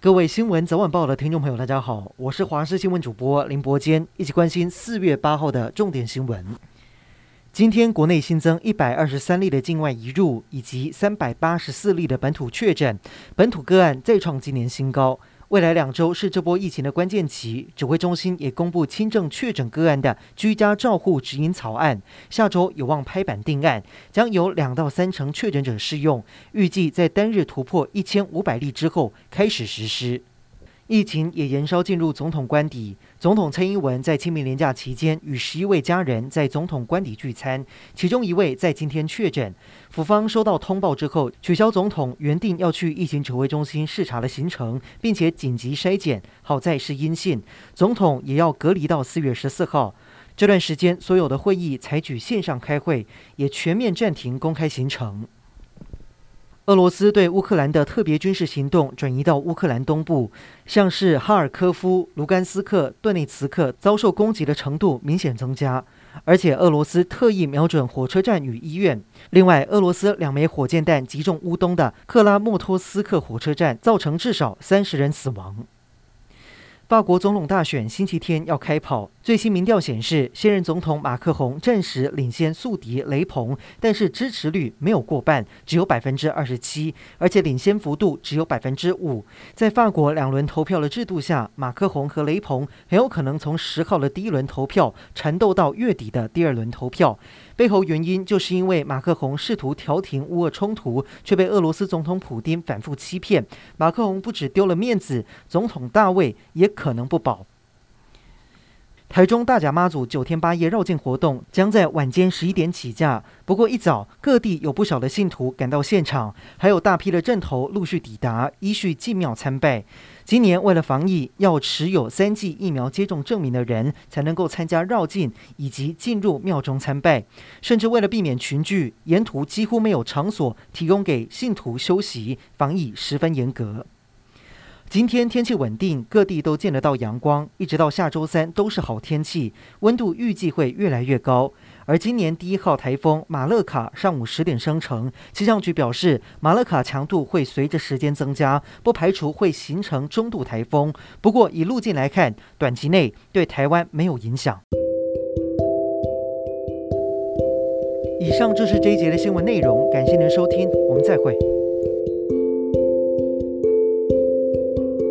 各位新闻早晚报的听众朋友，大家好，我是华视新闻主播林伯坚，一起关心四月八号的重点新闻。今天国内新增一百二十三例的境外移入，以及三百八十四例的本土确诊，本土个案再创今年新高。未来两周是这波疫情的关键期，指挥中心也公布轻症确诊个案的居家照护指引草案，下周有望拍板定案，将有两到三成确诊者适用，预计在单日突破一千五百例之后开始实施。疫情也延烧进入总统官邸。总统蔡英文在清明连假期间与十一位家人在总统官邸聚餐，其中一位在今天确诊。府方收到通报之后，取消总统原定要去疫情指挥中心视察的行程，并且紧急筛检，好在是阴性。总统也要隔离到四月十四号。这段时间，所有的会议采取线上开会，也全面暂停公开行程。俄罗斯对乌克兰的特别军事行动转移到乌克兰东部，像是哈尔科夫、卢甘斯克、顿内茨克遭受攻击的程度明显增加，而且俄罗斯特意瞄准火车站与医院。另外，俄罗斯两枚火箭弹击中乌东的克拉莫托斯克火车站，造成至少三十人死亡。法国总统大选星期天要开跑，最新民调显示，现任总统马克宏暂时领先宿敌雷鹏，但是支持率没有过半，只有百分之二十七，而且领先幅度只有百分之五。在法国两轮投票的制度下，马克宏和雷鹏很有可能从十号的第一轮投票缠斗到月底的第二轮投票。背后原因就是因为马克宏试图调停乌俄冲突，却被俄罗斯总统普丁反复欺骗。马克宏不只丢了面子，总统大位也可能不保。台中大甲妈祖九天八夜绕境活动将在晚间十一点起驾，不过一早各地有不少的信徒赶到现场，还有大批的阵头陆续抵达，依序进庙参拜。今年为了防疫，要持有三剂疫苗接种证明的人才能够参加绕境以及进入庙中参拜，甚至为了避免群聚，沿途几乎没有场所提供给信徒休息，防疫十分严格。今天天气稳定，各地都见得到阳光，一直到下周三都是好天气，温度预计会越来越高。而今年第一号台风马勒卡上午十点生成，气象局表示马勒卡强度会随着时间增加，不排除会形成中度台风。不过以路径来看，短期内对台湾没有影响。以上就是这一节的新闻内容，感谢您收听，我们再会。